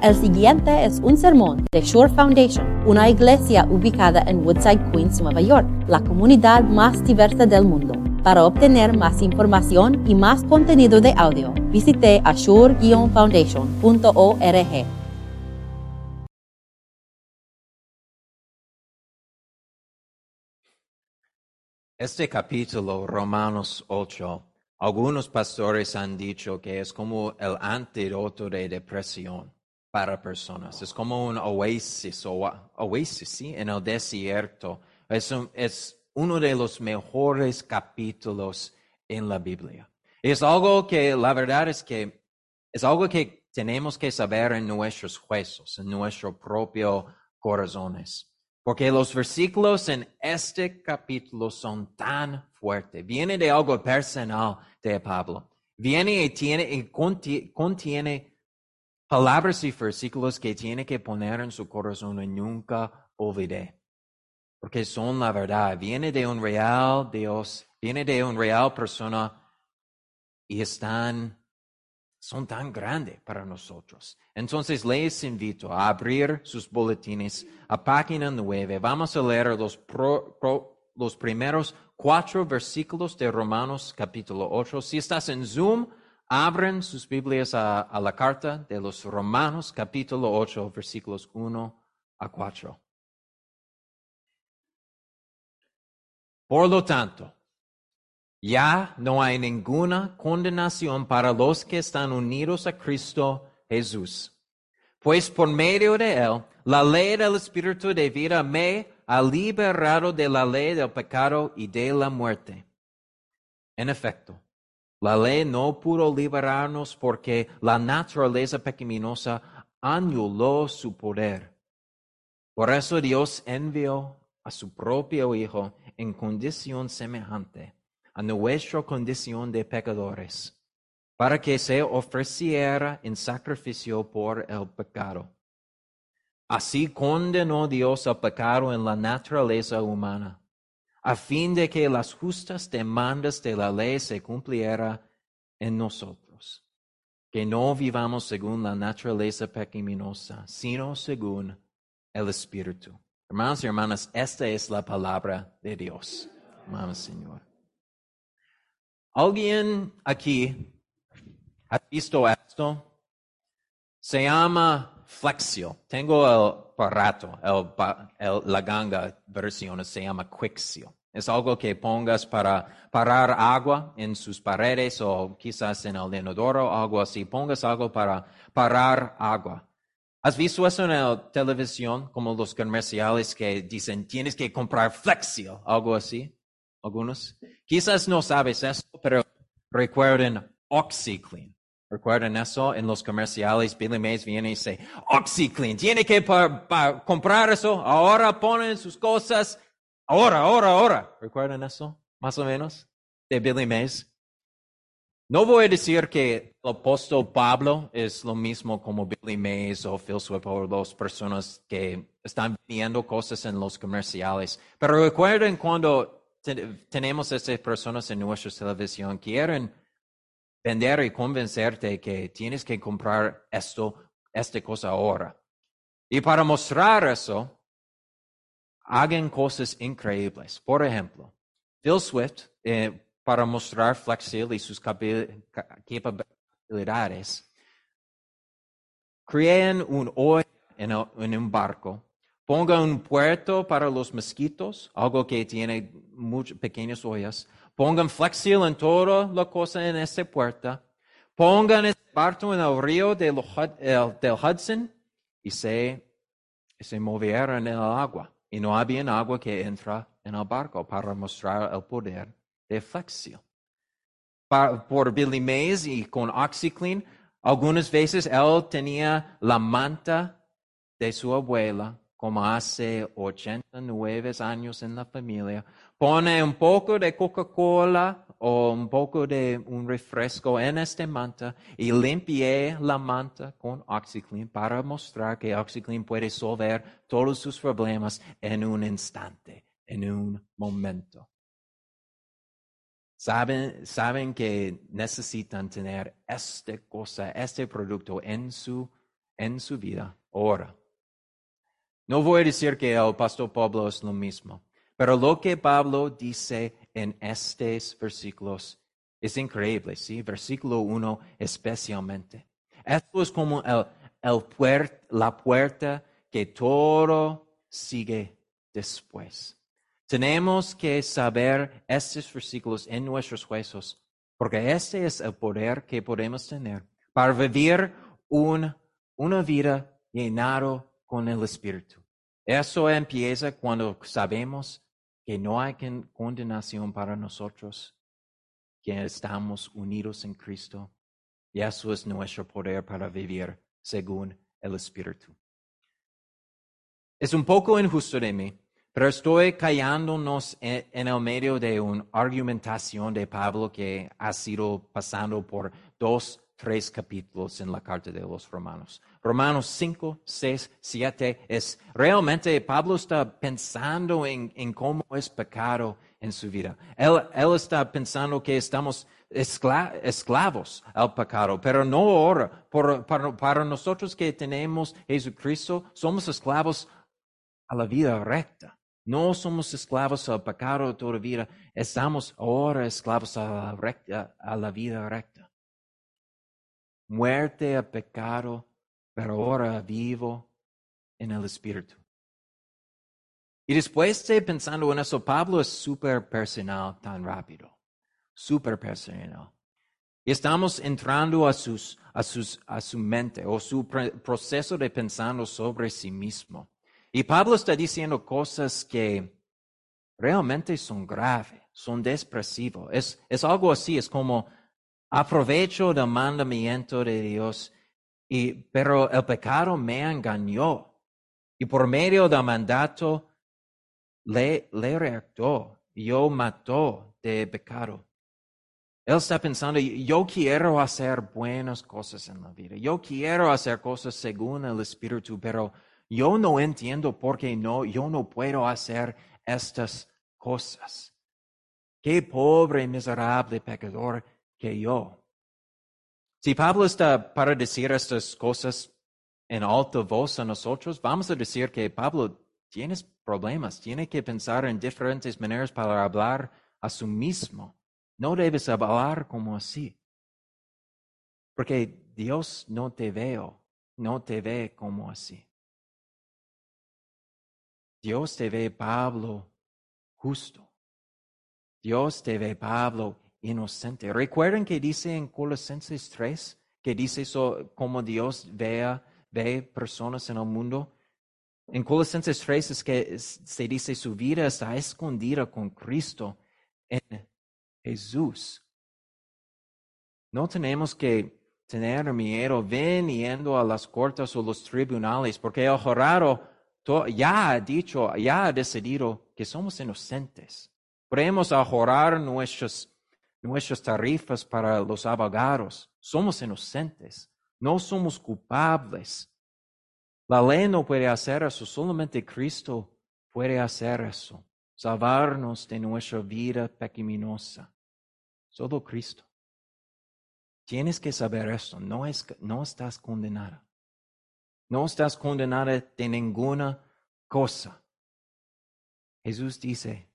El siguiente es un sermón de Shore Foundation, una iglesia ubicada en Woodside, Queens, Nueva York, la comunidad más diversa del mundo. Para obtener más información y más contenido de audio, visite ashore-foundation.org. Este capítulo, Romanos 8, algunos pastores han dicho que es como el antídoto de depresión para personas. Es como un oasis, o, oasis en el desierto. Es, es uno de los mejores capítulos en la Biblia. Es algo que, la verdad es que, es algo que tenemos que saber en nuestros huesos, en nuestros propios corazones. Porque los versículos en este capítulo son tan fuertes. Viene de algo personal de Pablo. Viene y, tiene, y conti- contiene palabras y versículos que tiene que poner en su corazón y nunca olvide. Porque son la verdad. Viene de un real Dios, viene de una real persona y están, son tan grandes para nosotros. Entonces les invito a abrir sus boletines a página 9. Vamos a leer los primeros cuatro versículos de Romanos capítulo 8. Si estás en Zoom, abren sus Biblias a, la carta de los Romanos capítulo 8, versículos 1 a 4. Por lo tanto, ya no hay ninguna condenación para los que están unidos a Cristo Jesús. Pues por medio de él, la ley del Espíritu de vida me ha liberado de la ley del pecado y de la muerte. En efecto, la ley no pudo liberarnos porque la naturaleza pecaminosa anuló su poder. Por eso Dios envió a su propio Hijo en condición semejante a nuestra condición de pecadores, para que se ofreciera en sacrificio por el pecado. Así condenó Dios el pecado en la naturaleza humana, a fin de que las justas demandas de la ley se cumpliera en nosotros, que no vivamos según la naturaleza pecaminosa, sino según el Espíritu. Hermanos y hermanas, esta es la palabra de Dios. Hermanos, Señor. ¿Alguien aquí ha visto esto? Se llama flexio. Tengo el aparato, el, pa- el- la ganga versión se llama quixio. Es algo que pongas para parar agua en sus paredes o quizás en el inodoro o algo así. Pongas algo para parar agua. ¿Has visto eso en la televisión, como los comerciales que dicen tienes que comprar Flexio, algo así? Algunos. Quizás no sabes eso, pero recuerden OxyClean. ¿Recuerdan eso? En los comerciales, Billy Mays viene y dice, OxyClean, tiene que pa- comprar eso, ahora ponen sus cosas, ahora, ahora, ahora. ¿Recuerdan eso? Más o menos, de Billy Mays. No voy a decir que el apóstol Pablo es lo mismo como Billy Mays o Phil Swift o las personas que están viendo cosas en los comerciales. Pero recuerden cuando te- tenemos estas personas en nuestra televisión quieren vender y convencerte que tienes que comprar esto, esta cosa ahora. Y para mostrar eso, hagan cosas increíbles. Por ejemplo, Phil Swift, eh, para mostrar Flexil y sus capacidades, creen un hoyo en, un barco, pongan un puerto para los mosquitos, algo que tiene muchas pequeñas ollas, pongan Flexil en toda la cosa en esta puerta, pongan este barco en el río del Hudson y se, se movieron en el agua. Y no había agua que entra en el barco para mostrar el poder de Flexil. Por Billy Mays y con OxyClean, algunas veces él tenía la manta de su abuela, como hace 89 años en la familia, pone un poco de Coca-Cola o un poco de un refresco en esta manta y limpie la manta con OxyClean para mostrar que OxyClean puede resolver todos sus problemas en un instante, en un momento. Saben, saben que necesitan tener esta cosa, este producto en su, en su vida ahora. No voy a decir que el pastor Pablo es lo mismo, pero lo que Pablo dice en estos versículos es increíble, ¿sí? Versículo 1 especialmente. Esto es como el, la puerta que todo sigue después. Tenemos que saber estos versículos en nuestros huesos, porque este es el poder que podemos tener para vivir una vida llenado con el Espíritu. Eso empieza cuando sabemos que no hay condenación para nosotros, que estamos unidos en Cristo. Y eso es nuestro poder para vivir según el Espíritu. Es un poco injusto de mí, pero estoy callándonos en, el medio de una argumentación de Pablo que ha sido pasando por dos, tres capítulos en la carta de los romanos. Romanos 5, 6, 7 es realmente Pablo está pensando en, cómo es pecado en su vida. Él, está pensando que estamos esclavos al pecado, pero no ahora. para, nosotros que tenemos Jesucristo, somos esclavos a la vida recta. No somos esclavos al pecado todavía, estamos ahora esclavos a la, recta, a la vida recta. Muerte al pecado, pero ahora vivo en el Espíritu. Y después de pensando en eso, Pablo es súper personal tan rápido, súper personal. Y estamos entrando a, a, sus, a su mente o su proceso de pensando sobre sí mismo. Y Pablo está diciendo cosas que realmente son graves, son depresivos. Es, es algo así, es como aprovecho del mandamiento de Dios, y, pero el pecado me engañó. Y por medio del mandato le, le reactó, yo mató de pecado. Él está pensando, yo quiero hacer buenas cosas en la vida, yo quiero hacer cosas según el Espíritu, pero yo no entiendo por qué no, yo no puedo hacer estas cosas. Qué pobre, miserable pecador que yo. Si Pablo está para decir estas cosas en alta voz a nosotros, vamos a decir que Pablo tiene problemas, tiene que pensar en diferentes maneras para hablar a sí mismo. No debes hablar como así. Porque Dios no te veo, no te ve como así. Dios te ve, Pablo, justo. Dios te ve, Pablo, inocente. Recuerden que dice en Colosenses 3, que dice eso, como Dios vea, ve personas en el mundo. En Colosenses 3 es que se dice su vida está escondida con Cristo en Jesús. No tenemos que tener miedo viniendo a las cortes o los tribunales, porque el jurado ya ha dicho, ya ha decidido que somos inocentes. Podemos ahorrar nuestras, nuestras tarifas para los abogados. Somos inocentes. No somos culpables. La ley no puede hacer eso, solamente Cristo puede hacer eso. Salvarnos de nuestra vida pecaminosa. Solo Cristo. Tienes que saber esto, no, es, no estás condenada. No estás condenada de ninguna cosa. Jesús dice,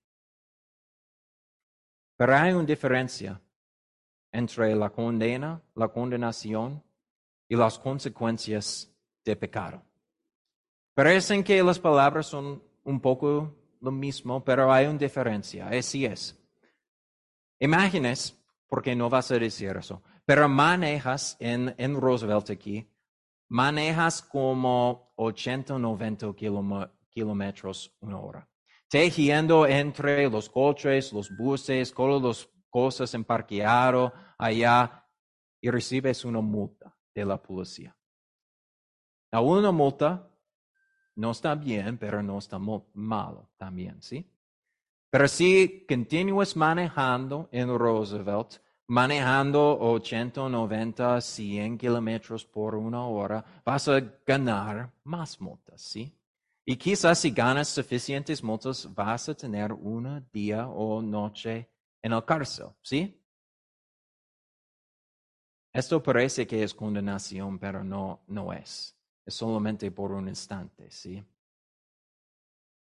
pero hay una diferencia entre la condena, la condenación y las consecuencias de pecado. Parecen que las palabras son un poco lo mismo, pero hay una diferencia. Así es. Imagines, porque no vas a decir eso, pero manejas en, en Roosevelt aquí manejas como 80 o 90 kilómetros una hora. Tejiendo entre los coches, los buses, todas las cosas en allá y recibes una multa de la policía. La una multa no está bien, pero no está malo también, ¿sí? Pero si continúas manejando en Roosevelt, manejando 80, 90, 100 kilómetros por una hora, vas a ganar más multas, ¿sí? Y quizás si ganas suficientes multas, vas a tener un día o noche en el cárcel, ¿sí? Esto parece que es condenación, pero no, no es. es solamente por un instante, ¿sí?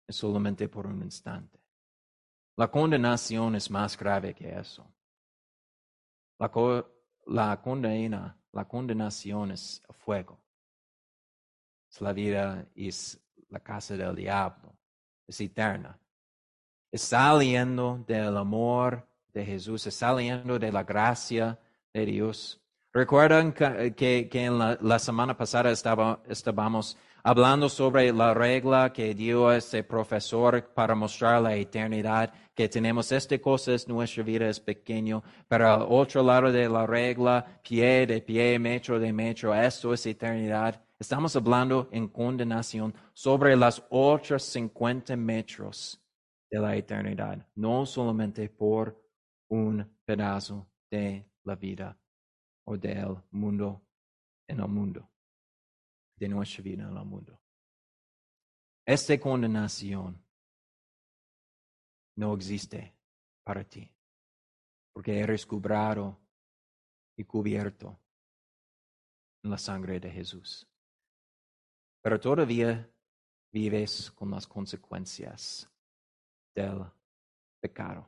Es solamente por un instante. La condenación es más grave que eso. La, condena, la condenación es fuego. Es la vida, es la casa del diablo. Es eterna. Es saliendo del amor de Jesús, es saliendo de la gracia de Dios. Recuerdan que, que, en la, la, semana pasada estaba, estábamos hablando sobre la regla que dio ese profesor para mostrar la eternidad, que tenemos esta cosa, es nuestra vida es pequeño, pero al otro lado de la regla, pie de pie, metro de metro, esto es eternidad. Estamos hablando en condenación sobre las otras 50 metros de la eternidad, no solamente por un pedazo de la vida o del mundo en el mundo, de nuestra vida en el mundo. Esta condenación no existe para ti, porque eres cubrado y cubierto en la sangre de Jesús. Pero todavía vives con las consecuencias del pecado.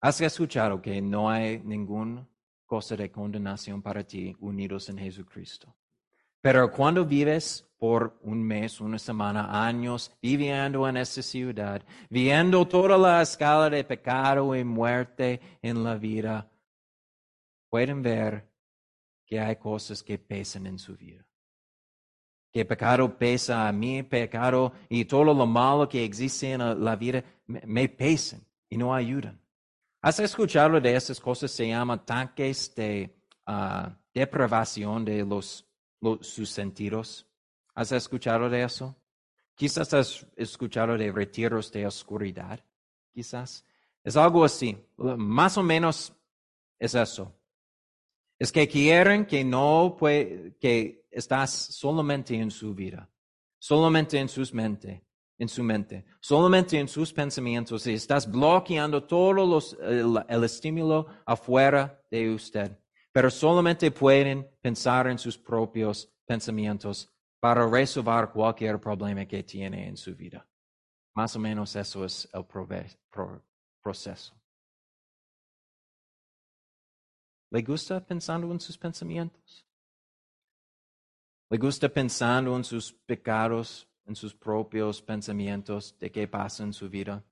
Has escuchado que no hay ningún cosa de condenación para ti unidos en Jesucristo. Pero cuando vives por un mes, una semana, años, viviendo en esta ciudad, viendo toda la escala de pecado y muerte en la vida, pueden ver que hay cosas que pesan en su vida. Que pecado pesa a mí, pecado y todo lo malo que existe en la vida me pesan y no ayudan. ¿Has escuchado de esas cosas? Se llaman tanques de uh, deprivación de los, los, sus sentidos. ¿Has escuchado de eso? Quizás has escuchado de retiros de oscuridad. Quizás. Es algo así. Más o menos es eso. Es que quieren que no puede, que estás solamente en su vida, solamente en sus mentes en su mente, solamente en sus pensamientos y estás bloqueando todo los, el estímulo afuera de usted. Pero solamente pueden pensar en sus propios pensamientos para resolver cualquier problema que tiene en su vida. Más o menos eso es el proceso. ¿Le gusta pensando en sus pensamientos? ¿Le gusta pensando en sus pecados en sus propios pensamientos de qué pasa en su vida.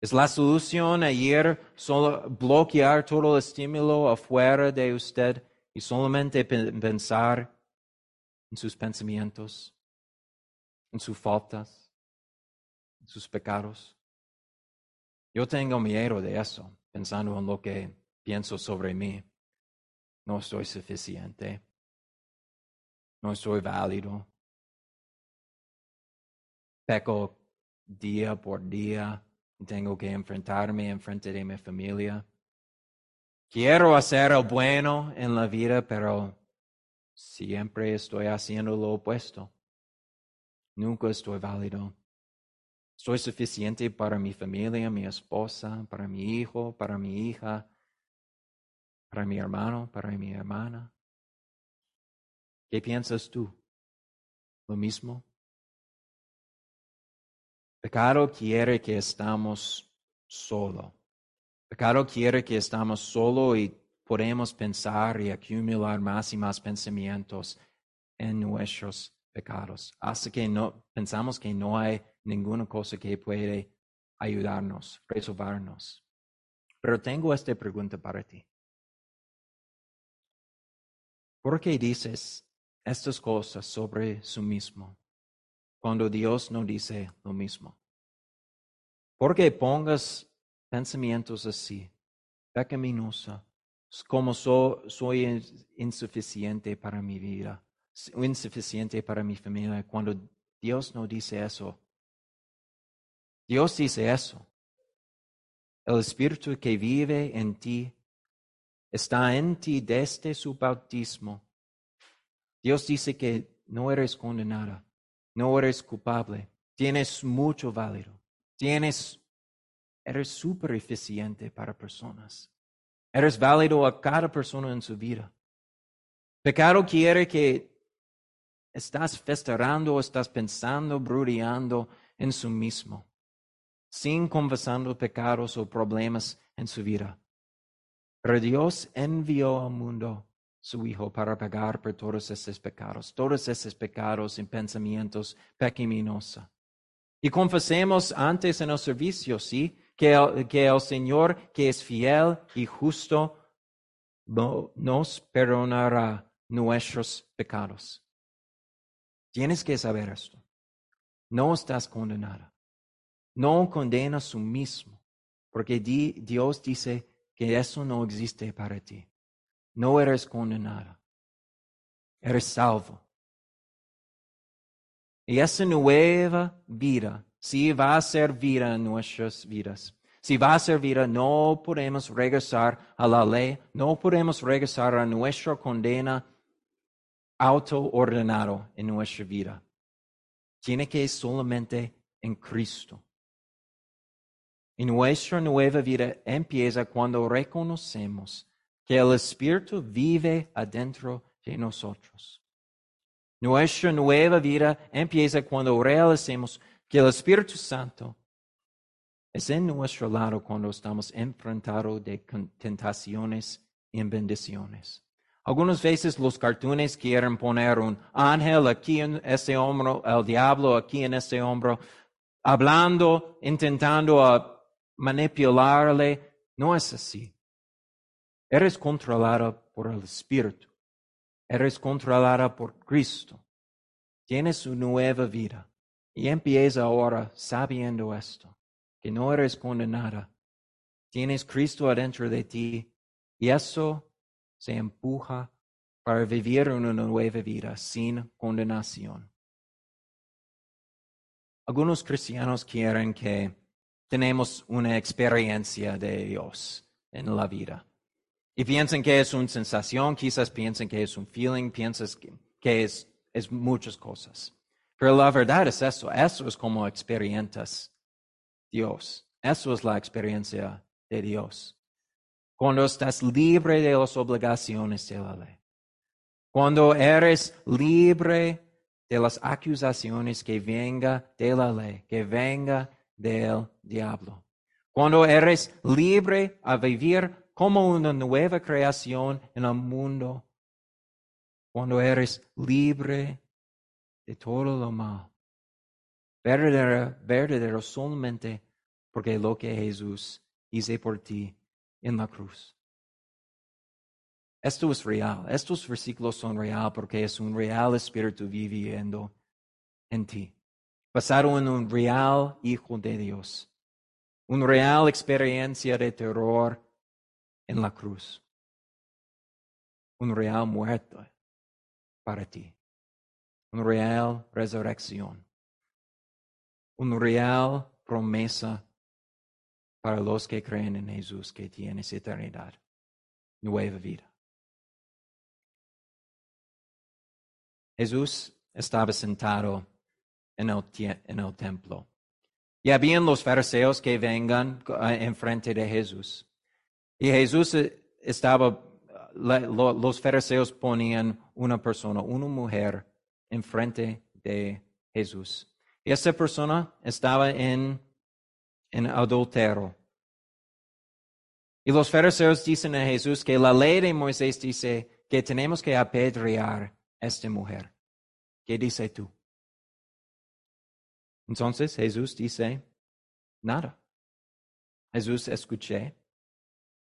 ¿Es la solución ayer solo bloquear todo el estímulo afuera de usted y solamente pensar en sus pensamientos, en sus faltas, en sus pecados? Yo tengo miedo de eso, pensando en lo que pienso sobre mí. No soy suficiente. No soy válido peco día por día, tengo que enfrentarme en frente de mi familia. Quiero hacer el bueno en la vida, pero siempre estoy haciendo lo opuesto. Nunca estoy válido. Soy suficiente para mi familia, mi esposa, para mi hijo, para mi hija, para mi hermano, para mi hermana. ¿Qué piensas tú? ¿Lo mismo? Pecado quiere que estamos solo. Pecado quiere que estamos solo y podemos pensar y acumular más y más pensamientos en nuestros pecados, hasta que no pensamos que no hay ninguna cosa que puede ayudarnos, resolvernos. Pero tengo esta pregunta para ti. ¿Por qué dices estas cosas sobre su mismo? cuando Dios no dice lo mismo. Porque pongas pensamientos así, pecaminosa, como soy insuficiente para mi vida, insuficiente para mi familia, cuando Dios no dice eso. Dios dice eso. El Espíritu que vive en ti está en ti desde su bautismo. Dios dice que no eres condenada. No eres culpable. Tienes mucho válido. Tienes, eres súper eficiente para personas. Eres válido a cada persona en su vida. Pecado quiere que estás festejando, estás pensando, brudeando en su mismo, sin confesando pecados o problemas en su vida. Pero Dios envió al mundo su Hijo para pagar por todos esos pecados, todos esos pecados y pensamientos pecaminosos. Y confesemos antes en el servicio, ¿sí? Que el, que Señor, que es fiel y justo, nos perdonará nuestros pecados. Tienes que saber esto. No estás condenada. No condenas tú mismo, porque Dios dice que eso no existe para ti. No eres condenada. Eres salvo. Y esa nueva vida, si va a ser vida en nuestras vidas, si va a ser vida, no podemos regresar a la ley, no podemos regresar a nuestra condena autoordenado en nuestra vida. Tiene que solamente en Cristo. Y nuestra nueva vida empieza cuando reconocemos que el Espíritu vive adentro de nosotros. Nuestra nueva vida empieza cuando realicemos que el Espíritu Santo es en nuestro lado cuando estamos enfrentados de tentaciones y bendiciones. Algunas veces los cartones quieren poner un ángel aquí en este hombro, el diablo aquí en este hombro, hablando, intentando manipularle. No es así. Eres controlada por el Espíritu. Eres controlada por Cristo. Tienes una nueva vida. Y empieza ahora sabiendo esto, que no eres condenada. Tienes Cristo adentro de ti. Y eso se empuja para vivir una nueva vida sin condenación. Algunos cristianos quieren que tenemos una experiencia de Dios en la vida. Y piensan que es una sensación, quizás piensan que es un feeling, piensan que, es, es muchas cosas. Pero la verdad es eso, eso es como experientas Dios. Eso es la experiencia de Dios. Cuando estás libre de las obligaciones de la ley. Cuando eres libre de las acusaciones que venga de la ley, que venga del diablo. Cuando eres libre a vivir como una nueva creación en el mundo cuando eres libre de todo lo mal. Verdadero, verdadero solamente porque lo que Jesús hizo por ti en la cruz. Esto es real. Estos versículos son real porque es un real espíritu viviendo en ti. Basado en un real Hijo de Dios. Una real experiencia de terror en la cruz. Un real muerto para ti. Una real resurrección. Una real promesa para los que creen en Jesús que tienes eternidad, nueva vida. Jesús estaba sentado en el, en el templo. Y habían los fariseos que vengan eh, enfrente de Jesús. Y Jesús eh, estaba, los fariseos ponían una persona, una mujer, enfrente de Jesús. Y esa persona estaba en, en adulterio. Y los fariseos dicen a Jesús que la ley de Moisés dice que tenemos que apedrear a esta mujer. ¿Qué dice tú? Entonces Jesús dice, nada. Jesús escuché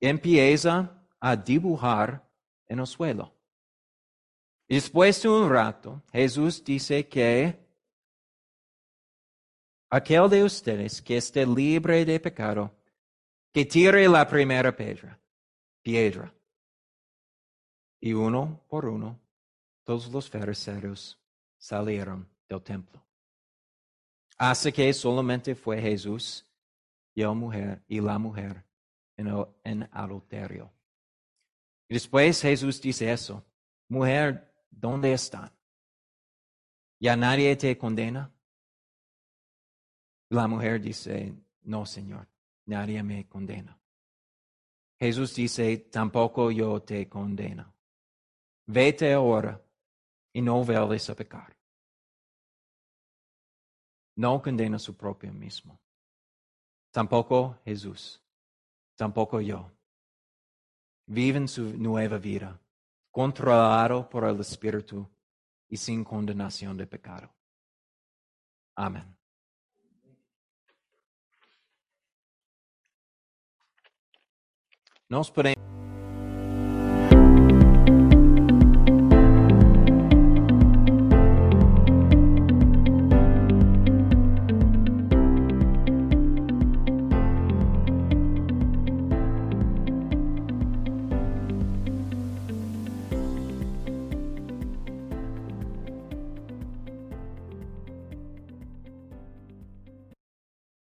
empieza a dibujar en el suelo. Y después de un rato, Jesús dice que aquel de ustedes que esté libre de pecado, que tire la primera piedra, piedra. Y uno por uno, todos los fariseos salieron del templo. Hasta que solamente fue Jesús y la mujer, en, adulterio. Y después Jesús dice eso, mujer, ¿dónde están? ¿Ya nadie te condena? La mujer dice, no, Señor, nadie me condena. Jesús dice, tampoco yo te condeno. Vete ahora y no vuelves a pecar. No condena su propio mismo. Tampoco Jesús, tampoco yo. Viven su nueva vida, controlado por el Espíritu y sin condenación de pecado. Amén. Nos podemos